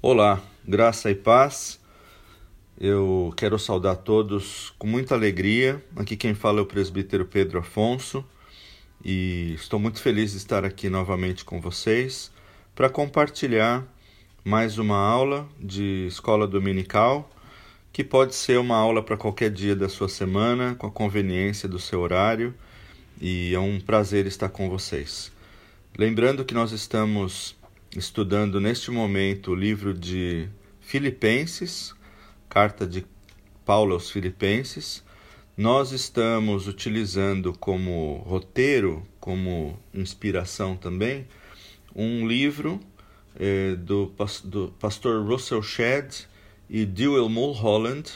Olá, graça e paz. Eu quero saudar todos com muita alegria. Aqui quem fala é o presbítero Pedro Afonso e estou muito feliz de estar aqui novamente com vocês para compartilhar mais uma aula de escola dominical, que pode ser uma aula para qualquer dia da sua semana, com a conveniência do seu horário, e é um prazer estar com vocês. Lembrando que nós estamos estudando neste momento o livro de Filipenses, carta de Paulo aos Filipenses. Nós estamos utilizando como roteiro, como inspiração também, um livro eh, do, do, pastor Russell Shedd e Dewey Mulholland,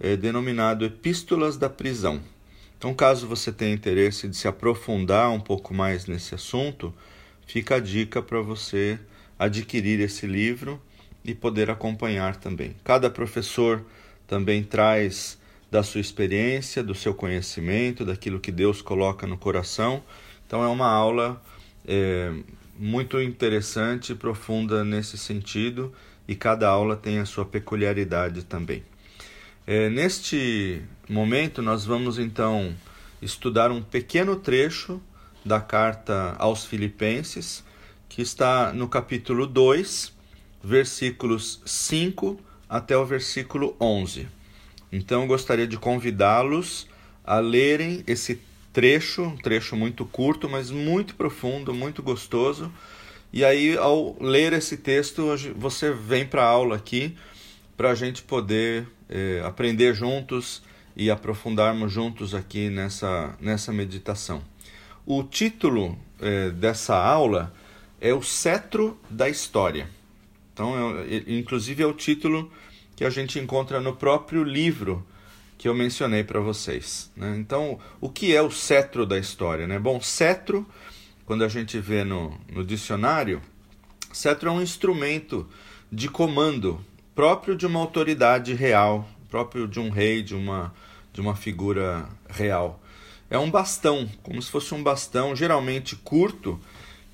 eh, denominado Epístolas da Prisão. Então, caso você tenha interesse de se aprofundar um pouco mais nesse assunto, fica a dica para você adquirir esse livro e poder acompanhar também. Cada professor também traz da sua experiência, do seu conhecimento, daquilo que Deus coloca no coração. Então é uma aula é, muito interessante e profunda nesse sentido, e cada aula tem a sua peculiaridade também. É, neste momento, nós vamos então estudar um pequeno trecho da carta aos Filipenses, que está no capítulo 2, versículos 5 até o versículo 11. Então, gostaria de convidá-los a lerem esse trecho, um trecho muito curto, mas muito profundo, muito gostoso. E aí, ao ler esse texto, você vem para a aula aqui para a gente poder eh, aprender juntos e aprofundarmos juntos aqui nessa, nessa meditação. O título eh, dessa aula é O Cetro da História. Então, é, inclusive, é o título que a gente encontra no próprio livro que eu mencionei para vocês. Né? Então, o que é o cetro da história? Né? Bom, cetro, quando a gente vê no, no dicionário, cetro é um instrumento de comando próprio de uma autoridade real, próprio de um rei, de uma, de uma figura real. É um bastão, como se fosse um bastão, geralmente curto,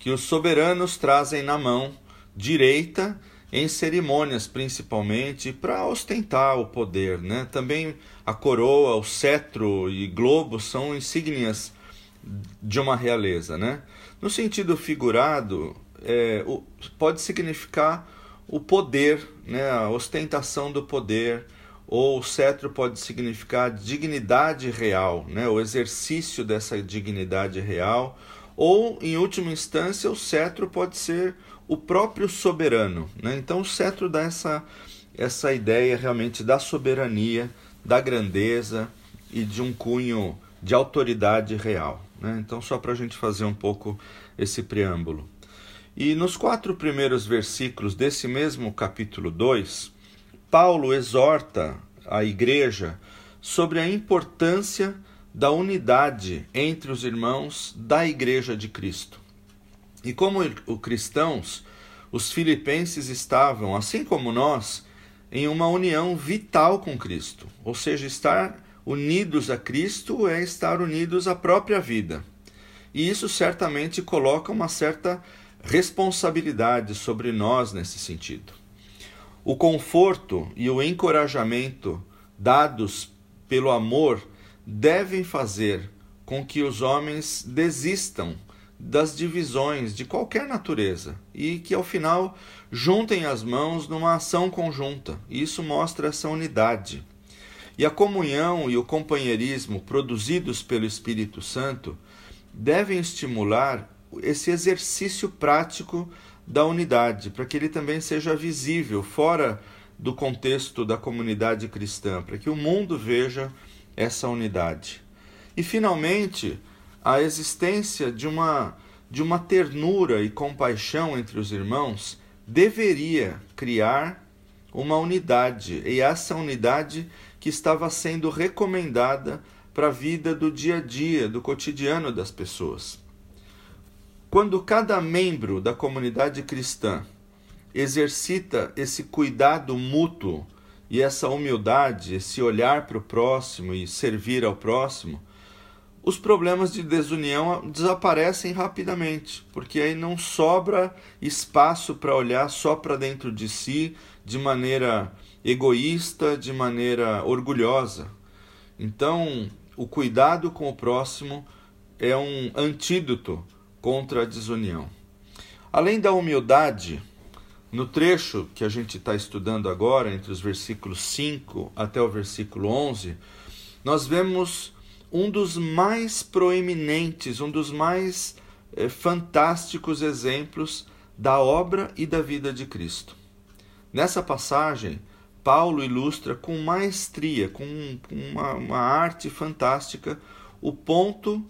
que os soberanos trazem na mão direita em cerimônias principalmente para ostentar o poder, né? Também a coroa, o cetro e globo são insígnias de uma realeza, né? No sentido figurado, é, o, pode significar o poder, né? A ostentação do poder, ou o cetro pode significar dignidade real, né? O exercício dessa dignidade real, ou em última instância o cetro pode ser o próprio soberano. Né? Então, o cetro dá essa, essa ideia realmente da soberania, da grandeza e de um cunho de autoridade real. Né? Então, só para a gente fazer um pouco esse preâmbulo. E nos quatro primeiros versículos desse mesmo capítulo 2, Paulo exorta a igreja sobre a importância da unidade entre os irmãos da igreja de Cristo. E como os cristãos, os filipenses estavam, assim como nós, em uma união vital com Cristo. Ou seja, estar unidos a Cristo é estar unidos à própria vida. E isso certamente coloca uma certa responsabilidade sobre nós nesse sentido. O conforto e o encorajamento dados pelo amor devem fazer com que os homens desistam das divisões de qualquer natureza e que ao final juntem as mãos numa ação conjunta. Isso mostra essa unidade. E a comunhão e o companheirismo produzidos pelo Espírito Santo devem estimular esse exercício prático da unidade, para que ele também seja visível fora do contexto da comunidade cristã, para que o mundo veja essa unidade. E finalmente, a existência de uma, de uma ternura e compaixão entre os irmãos deveria criar uma unidade, e essa unidade que estava sendo recomendada para a vida do dia a dia, do cotidiano das pessoas. Quando cada membro da comunidade cristã exercita esse cuidado mútuo e essa humildade, esse olhar para o próximo e servir ao próximo, os problemas de desunião desaparecem rapidamente, porque aí não sobra espaço para olhar só para dentro de si de maneira egoísta, de maneira orgulhosa. Então, o cuidado com o próximo é um antídoto contra a desunião. Além da humildade, no trecho que a gente está estudando agora, entre os versículos 5 até o versículo 11, nós vemos um dos mais proeminentes, um dos mais eh, fantásticos exemplos da obra e da vida de Cristo. Nessa passagem, Paulo ilustra com maestria, com uma, uma arte fantástica, o ponto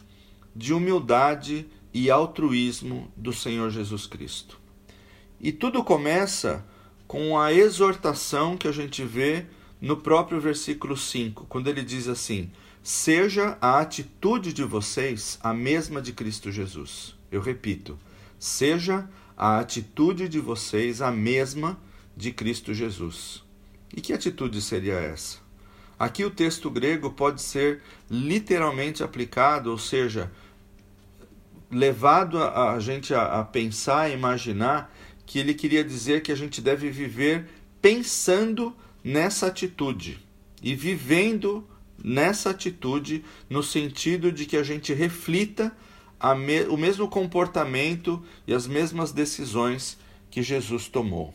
de humildade e altruísmo do Senhor Jesus Cristo. E tudo começa com a exortação que a gente vê no próprio versículo 5, quando ele diz assim: Seja a atitude de vocês a mesma de Cristo Jesus. Eu repito, seja a atitude de vocês a mesma de Cristo Jesus. E que atitude seria essa? Aqui o texto grego pode ser literalmente aplicado, ou seja, levado a, a gente a, a pensar, a imaginar que ele queria dizer que a gente deve viver pensando nessa atitude e vivendo nessa atitude, no sentido de que a gente reflita me, o mesmo comportamento e as mesmas decisões que Jesus tomou.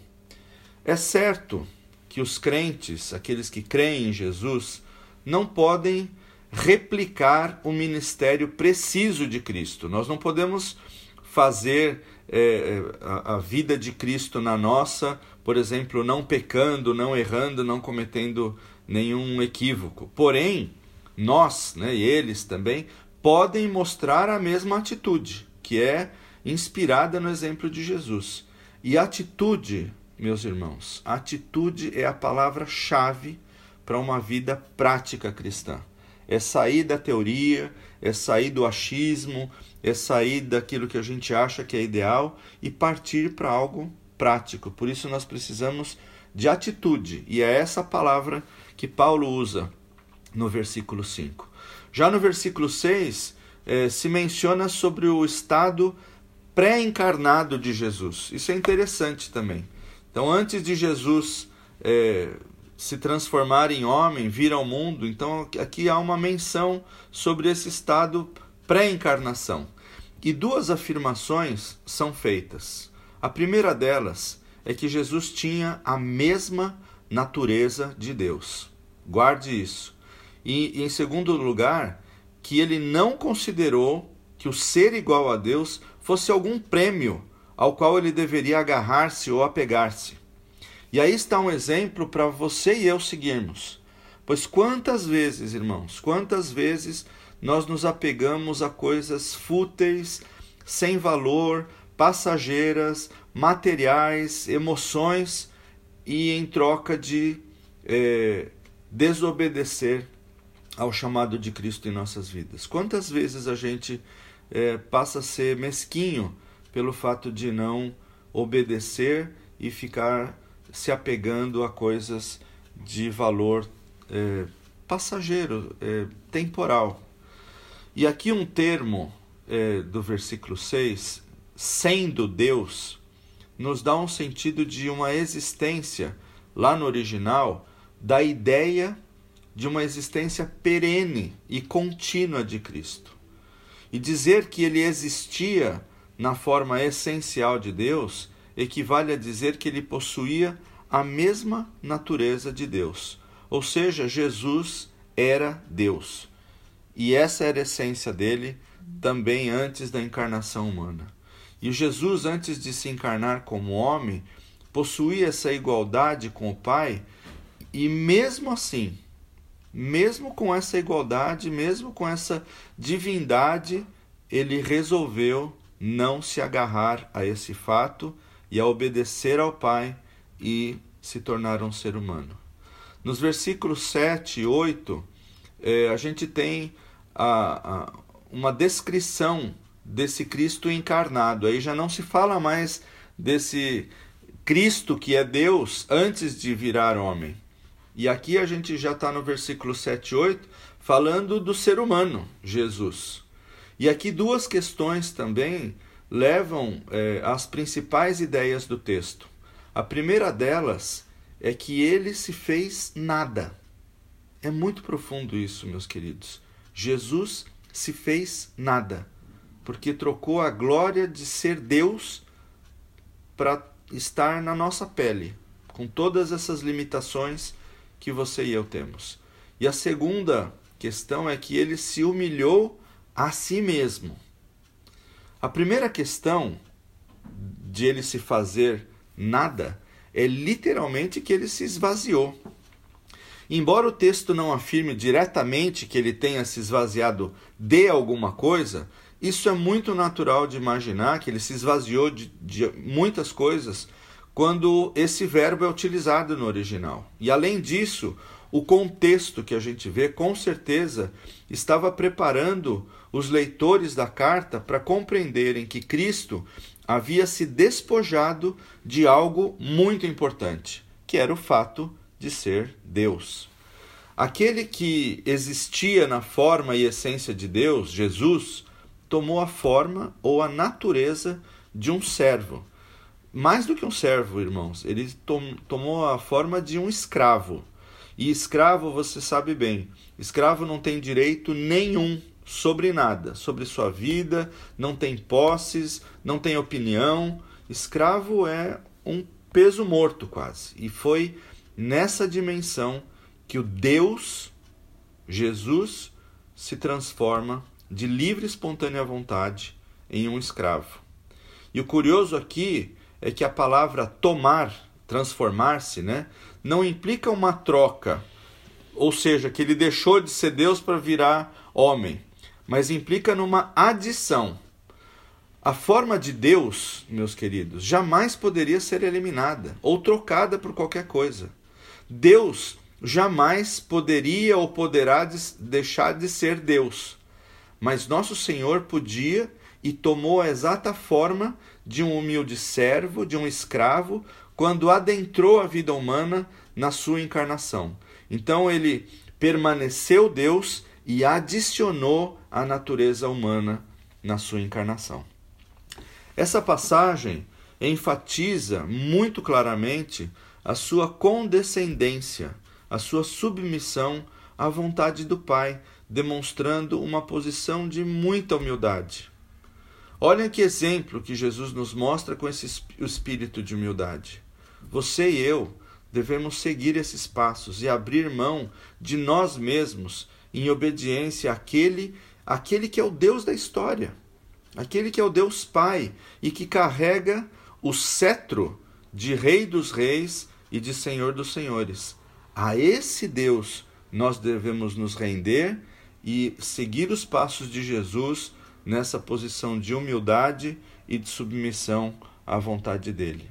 É certo que os crentes, aqueles que creem em Jesus, não podem replicar o ministério preciso de Cristo. Nós não podemos fazer é, a, a vida de Cristo na nossa, por exemplo, não pecando, não errando, não cometendo nenhum equívoco. Porém, nós, né, e eles também, podem mostrar a mesma atitude, que é inspirada no exemplo de Jesus. E atitude, meus irmãos, atitude é a palavra-chave para uma vida prática cristã. É sair da teoria, é sair do achismo, é sair daquilo que a gente acha que é ideal e partir para algo prático. Por isso nós precisamos de atitude, e é essa palavra que Paulo usa no versículo 5. Já no versículo 6, eh, se menciona sobre o estado pré-encarnado de Jesus. Isso é interessante também. Então, antes de Jesus eh, se transformar em homem, vir ao mundo, então aqui há uma menção sobre esse estado pré-encarnação. E duas afirmações são feitas. A primeira delas é que Jesus tinha a mesma natureza de Deus. Guarde isso. E, e em segundo lugar, que ele não considerou que o ser igual a Deus fosse algum prêmio ao qual ele deveria agarrar-se ou apegar-se. E aí está um exemplo para você e eu seguirmos. Pois quantas vezes, irmãos, quantas vezes nós nos apegamos a coisas fúteis, sem valor, passageiras, materiais, emoções, e em troca de é, desobedecer ao chamado de Cristo em nossas vidas. Quantas vezes a gente é, passa a ser mesquinho pelo fato de não obedecer e ficar se apegando a coisas de valor é, passageiro, é, temporal. E aqui um termo é, do versículo 6, sendo Deus, nos dá um sentido de uma existência, lá no original, da ideia de uma existência perene e contínua de Cristo. E dizer que ele existia na forma essencial de Deus equivale a dizer que ele possuía a mesma natureza de Deus. Ou seja, Jesus era Deus. E essa era a essência dele também antes da encarnação humana. E Jesus, antes de se encarnar como homem, possuía essa igualdade com o Pai e mesmo assim, mesmo com essa igualdade, mesmo com essa divindade, ele resolveu não se agarrar a esse fato e a obedecer ao Pai e se tornar um ser humano. Nos versículos 7 e 8, eh, a gente tem a, a, uma descrição desse Cristo encarnado. Aí já não se fala mais desse Cristo que é Deus antes de virar homem. E aqui a gente já está no versículo 7 e 8, falando do ser humano, Jesus. E aqui duas questões também levam é, às principais ideias do texto. A primeira delas é que ele se fez nada. É muito profundo isso, meus queridos. Jesus se fez nada, porque trocou a glória de ser Deus para estar na nossa pele, com todas essas limitações que você e eu temos. E a segunda questão é que ele se humilhou a si mesmo. A primeira questão de ele se fazer nada é literalmente que ele se esvaziou. Embora o texto não afirme diretamente que ele tenha se esvaziado de alguma coisa, isso é muito natural de imaginar que ele se esvaziou de, de muitas coisas quando esse verbo é utilizado no original. E além disso, o contexto que a gente vê, com certeza, estava preparando os leitores da carta para compreenderem que Cristo havia se despojado de algo muito importante, que era o fato de ser Deus. Aquele que existia na forma e essência de Deus, Jesus, tomou a forma ou a natureza de um servo. Mais do que um servo, irmãos, ele tom, tomou a forma de um escravo. E escravo, você sabe bem, escravo não tem direito nenhum sobre nada, sobre sua vida, não tem posses, não tem opinião. Escravo é um peso morto quase. E foi nessa dimensão que o Deus, Jesus, se transforma de livre e espontânea vontade em um escravo. E o curioso aqui é que a palavra tomar, transformar-se, né, não implica uma troca, ou seja, que ele deixou de ser Deus para virar homem, mas implica numa adição. A forma de Deus, meus queridos, jamais poderia ser eliminada ou trocada por qualquer coisa. Deus jamais poderia ou poderá deixar de ser Deus. Mas nosso Senhor podia e tomou a exata forma de um humilde servo, de um escravo, quando adentrou a vida humana na sua encarnação. Então ele permaneceu Deus e adicionou a natureza humana na sua encarnação. Essa passagem enfatiza muito claramente a sua condescendência, a sua submissão à vontade do Pai, demonstrando uma posição de muita humildade. Olhem que exemplo que Jesus nos mostra com esse espírito de humildade. Você e eu devemos seguir esses passos e abrir mão de nós mesmos em obediência àquele, àquele que é o Deus da história, aquele que é o Deus Pai e que carrega o cetro de Rei dos Reis e de Senhor dos Senhores. A esse Deus nós devemos nos render e seguir os passos de Jesus nessa posição de humildade e de submissão à vontade dele.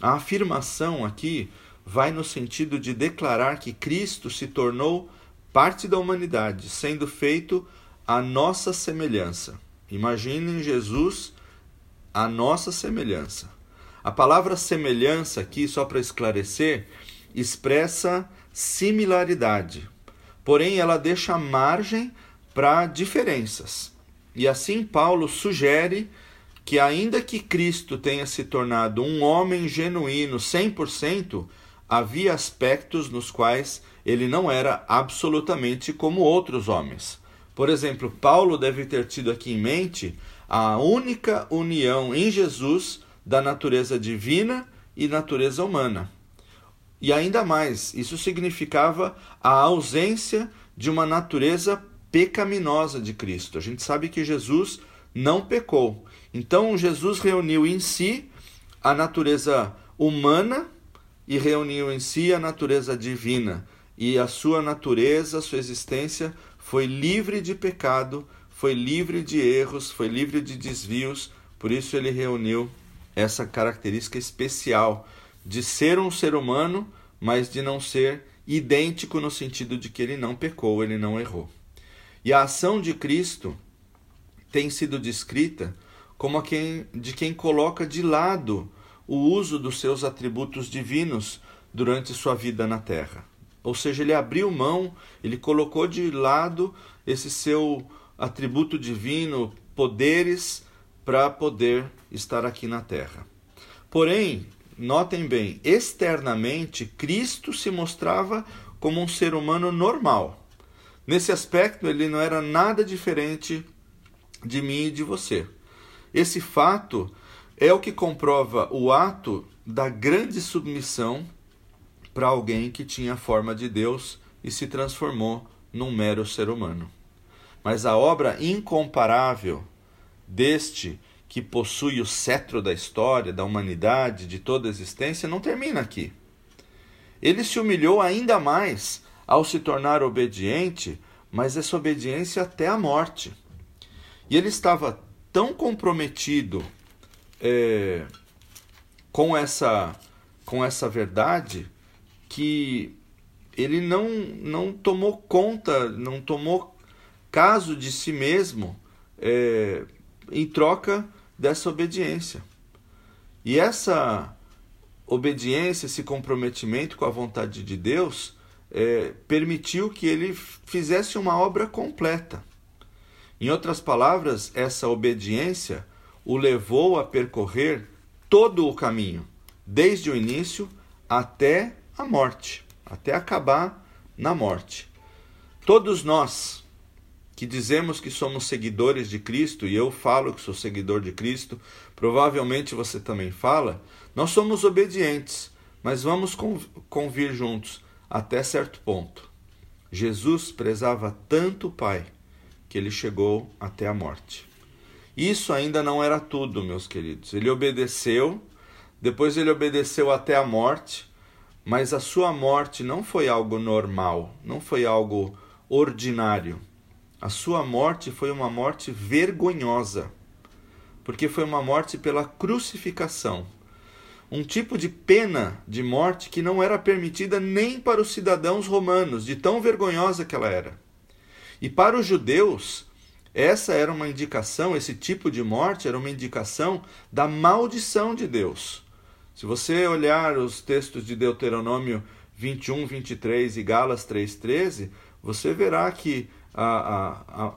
A afirmação aqui vai no sentido de declarar que Cristo se tornou parte da humanidade, sendo feito a nossa semelhança. Imaginem Jesus a nossa semelhança. A palavra semelhança aqui, só para esclarecer, expressa similaridade, porém ela deixa margem para diferenças. E assim Paulo sugere que, ainda que Cristo tenha se tornado um homem genuíno 100%, havia aspectos nos quais ele não era absolutamente como outros homens. Por exemplo, Paulo deve ter tido aqui em mente a única união em Jesus da natureza divina e natureza humana. E ainda mais, isso significava a ausência de uma natureza pecaminosa de Cristo. A gente sabe que Jesus não pecou. Então, Jesus reuniu em si a natureza humana e reuniu em si a natureza divina. E a sua natureza, a sua existência foi livre de pecado, foi livre de erros, foi livre de desvios. Por isso, ele reuniu essa característica especial de ser um ser humano, mas de não ser idêntico no sentido de que ele não pecou, ele não errou. E a ação de Cristo tem sido descrita como a quem, de quem coloca de lado o uso dos seus atributos divinos durante sua vida na terra. ou seja, ele abriu mão, ele colocou de lado esse seu atributo divino, poderes, para poder estar aqui na terra. Porém, notem bem, externamente, Cristo se mostrava como um ser humano normal. Nesse aspecto, ele não era nada diferente de mim e de você. Esse fato é o que comprova o ato da grande submissão para alguém que tinha a forma de Deus e se transformou num mero ser humano. Mas a obra incomparável deste que possui o cetro da história, da humanidade, de toda a existência, não termina aqui. Ele se humilhou ainda mais ao se tornar obediente, mas essa obediência até a morte. E ele estava tão comprometido é, com essa com essa verdade que ele não não tomou conta, não tomou caso de si mesmo é, em troca dessa obediência. E essa obediência, esse comprometimento com a vontade de Deus, é, permitiu que ele fizesse uma obra completa. Em outras palavras, essa obediência o levou a percorrer todo o caminho, desde o início até a morte, até acabar na morte. Todos nós que dizemos que somos seguidores de Cristo, e eu falo que sou seguidor de Cristo, provavelmente você também fala, nós somos obedientes, mas vamos convir juntos até certo ponto. Jesus prezava tanto o Pai que ele chegou até a morte. Isso ainda não era tudo, meus queridos. Ele obedeceu, depois ele obedeceu até a morte, mas a sua morte não foi algo normal, não foi algo ordinário. A sua morte foi uma morte vergonhosa, porque foi uma morte pela crucificação. Um tipo de pena de morte que não era permitida nem para os cidadãos romanos, de tão vergonhosa que ela era. E para os judeus, essa era uma indicação, esse tipo de morte era uma indicação da maldição de Deus. Se você olhar os textos de Deuteronômio 21, 23 e Galas 3,13, você verá que a, a, a,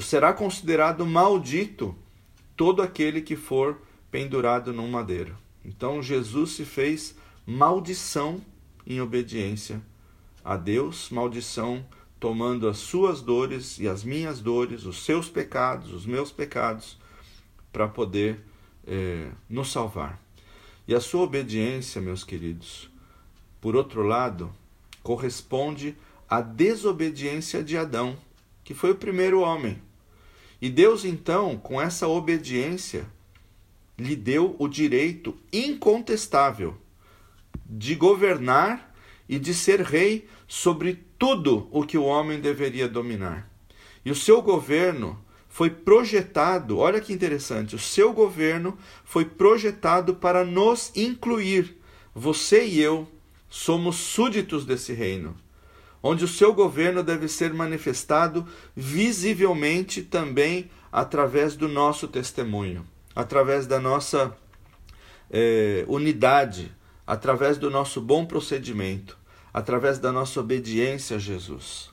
será considerado maldito todo aquele que for pendurado num madeiro. Então Jesus se fez maldição em obediência a Deus, maldição tomando as suas dores e as minhas dores, os seus pecados, os meus pecados, para poder é, nos salvar. E a sua obediência, meus queridos, por outro lado, corresponde à desobediência de Adão, que foi o primeiro homem. E Deus, então, com essa obediência, lhe deu o direito incontestável de governar e de ser rei sobre tudo o que o homem deveria dominar. E o seu governo foi projetado, olha que interessante, o seu governo foi projetado para nos incluir. Você e eu somos súditos desse reino, onde o seu governo deve ser manifestado visivelmente também através do nosso testemunho, através da nossa é, unidade, através do nosso bom procedimento através da nossa obediência a Jesus.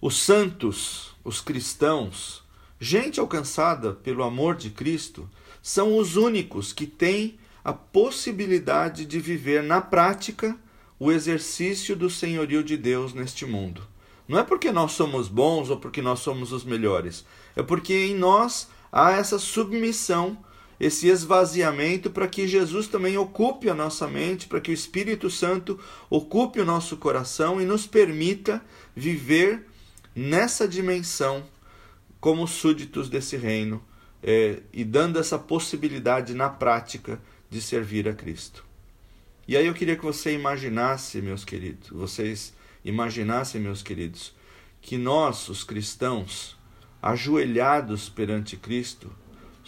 Os santos, os cristãos, gente alcançada pelo amor de Cristo, são os únicos que têm a possibilidade de viver na prática o exercício do senhorio de Deus neste mundo. Não é porque nós somos bons ou porque nós somos os melhores, é porque em nós há essa submissão esse esvaziamento para que Jesus também ocupe a nossa mente, para que o Espírito Santo ocupe o nosso coração e nos permita viver nessa dimensão como súditos desse reino é, e dando essa possibilidade na prática de servir a Cristo. E aí eu queria que você imaginasse, meus queridos, vocês imaginassem, meus queridos, que nós, os cristãos, ajoelhados perante Cristo,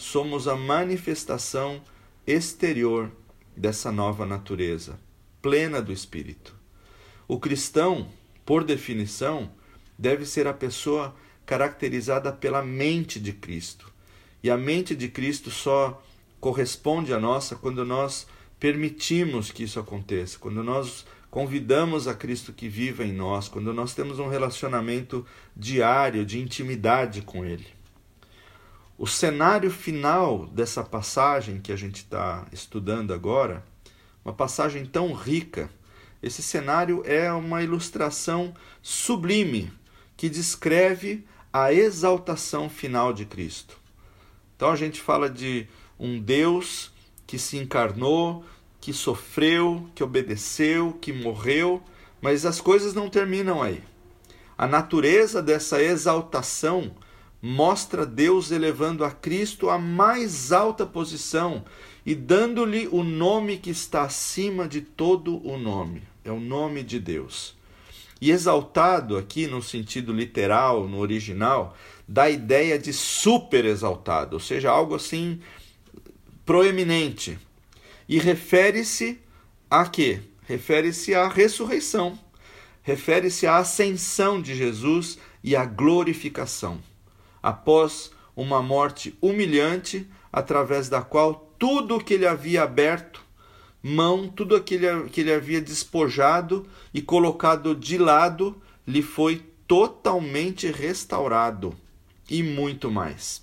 somos a manifestação exterior dessa nova natureza, plena do Espírito. O cristão, por definição, deve ser a pessoa caracterizada pela mente de Cristo. E a mente de Cristo só corresponde à nossa quando nós permitimos que isso aconteça, quando nós convidamos a Cristo que viva em nós, quando nós temos um relacionamento diário de intimidade com Ele. O cenário final dessa passagem que a gente está estudando agora, uma passagem tão rica, esse cenário é uma ilustração sublime que descreve a exaltação final de Cristo. Então a gente fala de um Deus que se encarnou, que sofreu, que obedeceu, que morreu, mas as coisas não terminam aí. A natureza dessa exaltação mostra Deus elevando a Cristo à mais alta posição e dando-lhe o nome que está acima de todo o nome. É o nome de Deus. E exaltado aqui no sentido literal, no original, dá a ideia de super exaltado, ou seja, algo assim proeminente. E refere-se a quê? Refere-se à ressurreição. Refere-se à ascensão de Jesus e à glorificação após uma morte humilhante, através da qual tudo o que ele havia aberto mão, tudo aquilo que ele havia despojado e colocado de lado, lhe foi totalmente restaurado e muito mais.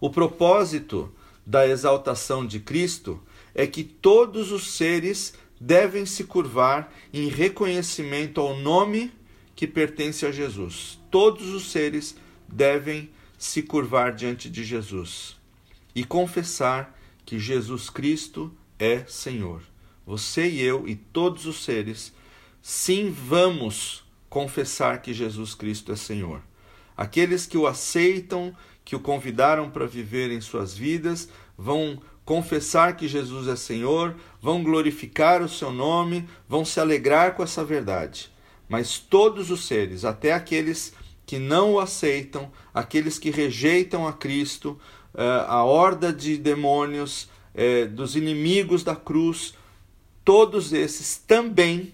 O propósito da exaltação de Cristo é que todos os seres devem se curvar em reconhecimento ao nome que pertence a Jesus. Todos os seres devem se curvar diante de Jesus e confessar que Jesus Cristo é Senhor. Você e eu e todos os seres, sim, vamos confessar que Jesus Cristo é Senhor. Aqueles que o aceitam, que o convidaram para viver em suas vidas, vão confessar que Jesus é Senhor, vão glorificar o seu nome, vão se alegrar com essa verdade. Mas todos os seres, até aqueles que não o aceitam, aqueles que rejeitam a Cristo, eh, a horda de demônios, eh, dos inimigos da cruz, todos esses também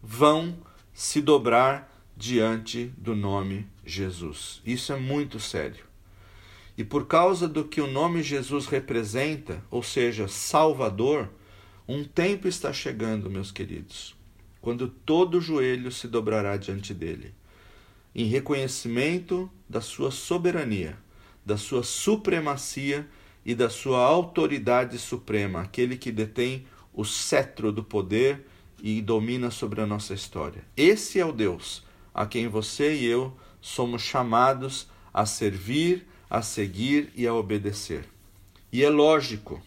vão se dobrar diante do nome Jesus. Isso é muito sério. E por causa do que o nome Jesus representa, ou seja, Salvador, um tempo está chegando, meus queridos, quando todo joelho se dobrará diante dele em reconhecimento da sua soberania, da sua supremacia e da sua autoridade suprema, aquele que detém o cetro do poder e domina sobre a nossa história. Esse é o Deus a quem você e eu somos chamados a servir, a seguir e a obedecer. E é lógico,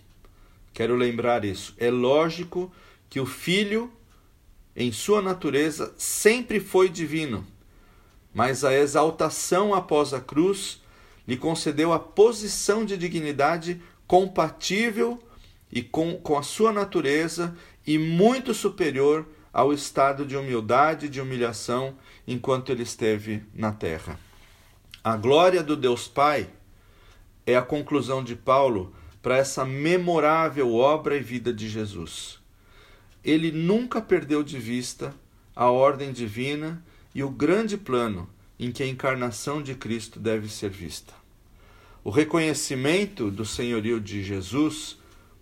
quero lembrar isso, é lógico que o Filho, em sua natureza, sempre foi divino mas a exaltação após a cruz lhe concedeu a posição de dignidade compatível e com, com a sua natureza e muito superior ao estado de humildade e de humilhação enquanto ele esteve na terra. A glória do Deus Pai é a conclusão de Paulo para essa memorável obra e vida de Jesus. Ele nunca perdeu de vista a ordem divina e o grande plano em que a encarnação de Cristo deve ser vista. O reconhecimento do senhorio de Jesus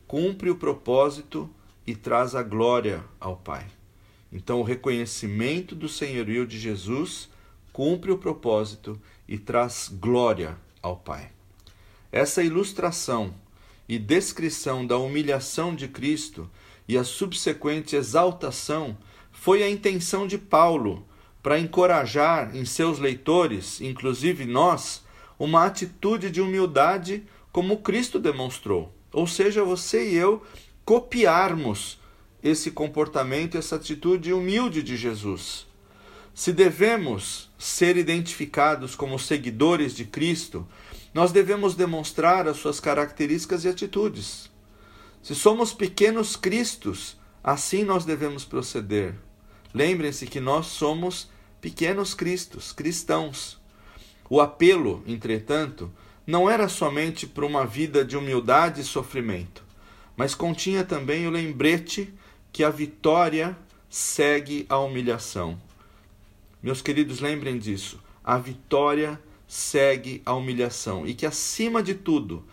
cumpre o propósito e traz a glória ao Pai. Então, o reconhecimento do senhorio de Jesus cumpre o propósito e traz glória ao Pai. Essa ilustração e descrição da humilhação de Cristo e a subsequente exaltação foi a intenção de Paulo para encorajar em seus leitores, inclusive nós, uma atitude de humildade como Cristo demonstrou. Ou seja, você e eu copiarmos esse comportamento, essa atitude humilde de Jesus. Se devemos ser identificados como seguidores de Cristo, nós devemos demonstrar as suas características e atitudes. Se somos pequenos Cristos, assim nós devemos proceder. Lembrem-se que nós somos pequenos cristos, cristãos. O apelo, entretanto, não era somente para uma vida de humildade e sofrimento, mas continha também o lembrete que a vitória segue a humilhação. Meus queridos, lembrem disso. A vitória segue a humilhação e que, acima de tudo,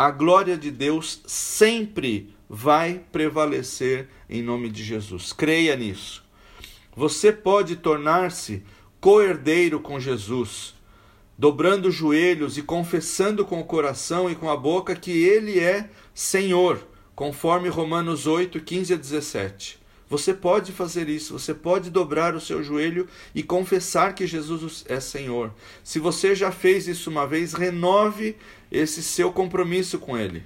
A glória de Deus sempre vai prevalecer em nome de Jesus. Creia nisso. Você pode tornar-se co-herdeiro com Jesus, dobrando os joelhos e confessando com o coração e com a boca que Ele é Senhor, conforme Romanos 8, 15 a 17. Você pode fazer isso, você pode dobrar o seu joelho e confessar que Jesus é Senhor. Se você já fez isso uma vez, renove esse seu compromisso com Ele.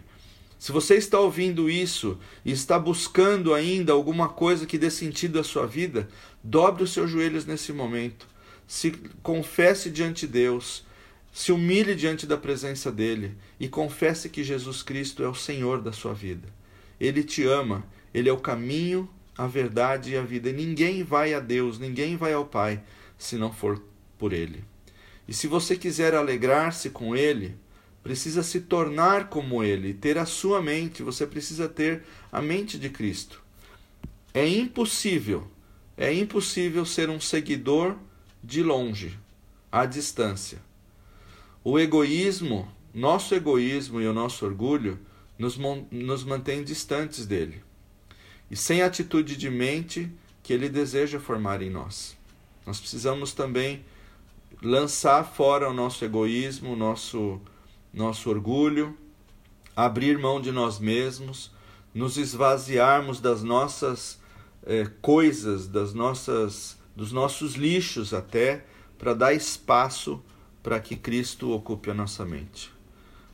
Se você está ouvindo isso e está buscando ainda alguma coisa que dê sentido à sua vida, dobre os seus joelhos nesse momento. Se confesse diante de Deus, se humilhe diante da presença dele e confesse que Jesus Cristo é o Senhor da sua vida. Ele te ama, ele é o caminho, a verdade e a vida. E ninguém vai a Deus, ninguém vai ao Pai se não for por ele. E se você quiser alegrar-se com ele, precisa se tornar como ele, ter a sua mente, você precisa ter a mente de Cristo. É impossível, é impossível ser um seguidor de longe, à distância. O egoísmo, nosso egoísmo e o nosso orgulho nos, nos mantém distantes dele. E sem a atitude de mente que ele deseja formar em nós. Nós precisamos também lançar fora o nosso egoísmo, o nosso nosso orgulho, abrir mão de nós mesmos, nos esvaziarmos das nossas eh, coisas, das nossas, dos nossos lixos até, para dar espaço para que Cristo ocupe a nossa mente.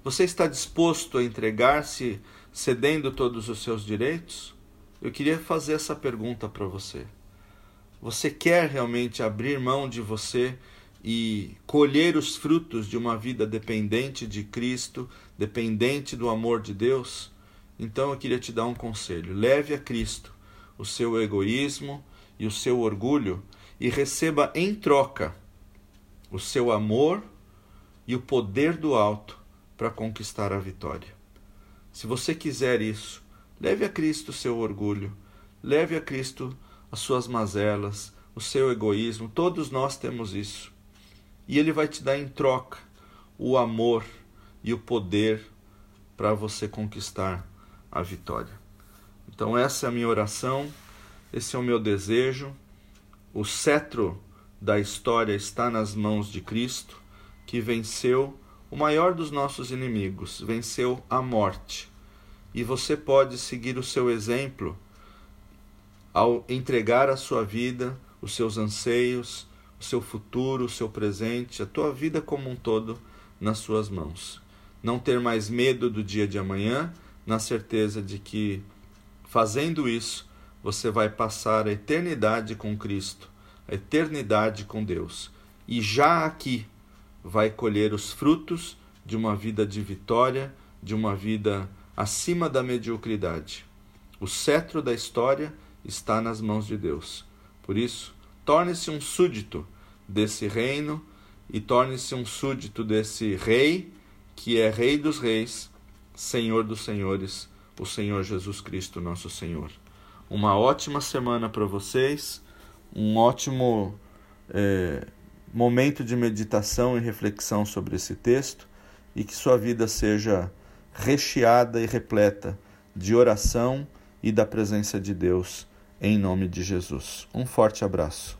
Você está disposto a entregar-se cedendo todos os seus direitos? Eu queria fazer essa pergunta para você. Você quer realmente abrir mão de você e colher os frutos de uma vida dependente de Cristo, dependente do amor de Deus, então eu queria te dar um conselho: leve a Cristo o seu egoísmo e o seu orgulho e receba em troca o seu amor e o poder do alto para conquistar a vitória. Se você quiser isso, leve a Cristo o seu orgulho, leve a Cristo as suas mazelas, o seu egoísmo, todos nós temos isso e ele vai te dar em troca o amor e o poder para você conquistar a vitória. Então, essa é a minha oração, esse é o meu desejo. O cetro da história está nas mãos de Cristo, que venceu o maior dos nossos inimigos, venceu a morte. E você pode seguir o seu exemplo ao entregar a sua vida, os seus anseios, o seu futuro, o seu presente, a tua vida como um todo nas suas mãos. Não ter mais medo do dia de amanhã, na certeza de que, fazendo isso, você vai passar a eternidade com Cristo, a eternidade com Deus. E já aqui vai colher os frutos de uma vida de vitória, de uma vida acima da mediocridade. O cetro da história está nas mãos de Deus. Por isso, torne-se um súdito desse reino e torne-se um súdito desse rei, que é Rei dos Reis, Senhor dos Senhores, o Senhor Jesus Cristo, nosso Senhor. Uma ótima semana para vocês, um ótimo é, momento de meditação e reflexão sobre esse texto e que sua vida seja recheada e repleta de oração e da presença de Deus em nome de Jesus. Um forte abraço.